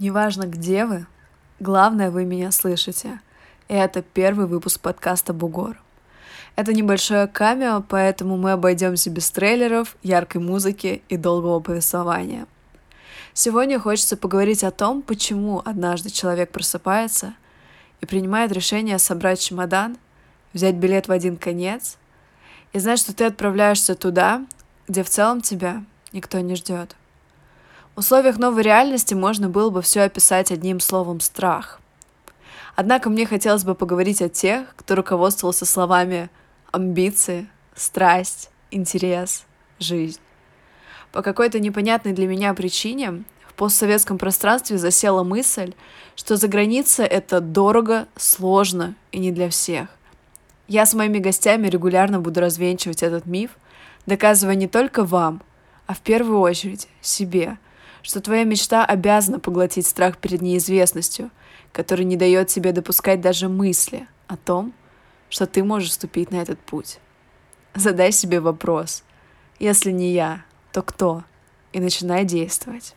Неважно, где вы, главное, вы меня слышите. И это первый выпуск подкаста «Бугор». Это небольшое камео, поэтому мы обойдемся без трейлеров, яркой музыки и долгого повествования. Сегодня хочется поговорить о том, почему однажды человек просыпается и принимает решение собрать чемодан, взять билет в один конец и знать, что ты отправляешься туда, где в целом тебя никто не ждет. В условиях новой реальности можно было бы все описать одним словом «страх». Однако мне хотелось бы поговорить о тех, кто руководствовался словами амбиции, страсть, интерес, жизнь. По какой-то непонятной для меня причине в постсоветском пространстве засела мысль, что за граница это дорого, сложно и не для всех. Я с моими гостями регулярно буду развенчивать этот миф, доказывая не только вам, а в первую очередь себе – что твоя мечта обязана поглотить страх перед неизвестностью, который не дает тебе допускать даже мысли о том, что ты можешь вступить на этот путь. Задай себе вопрос. Если не я, то кто? И начинай действовать.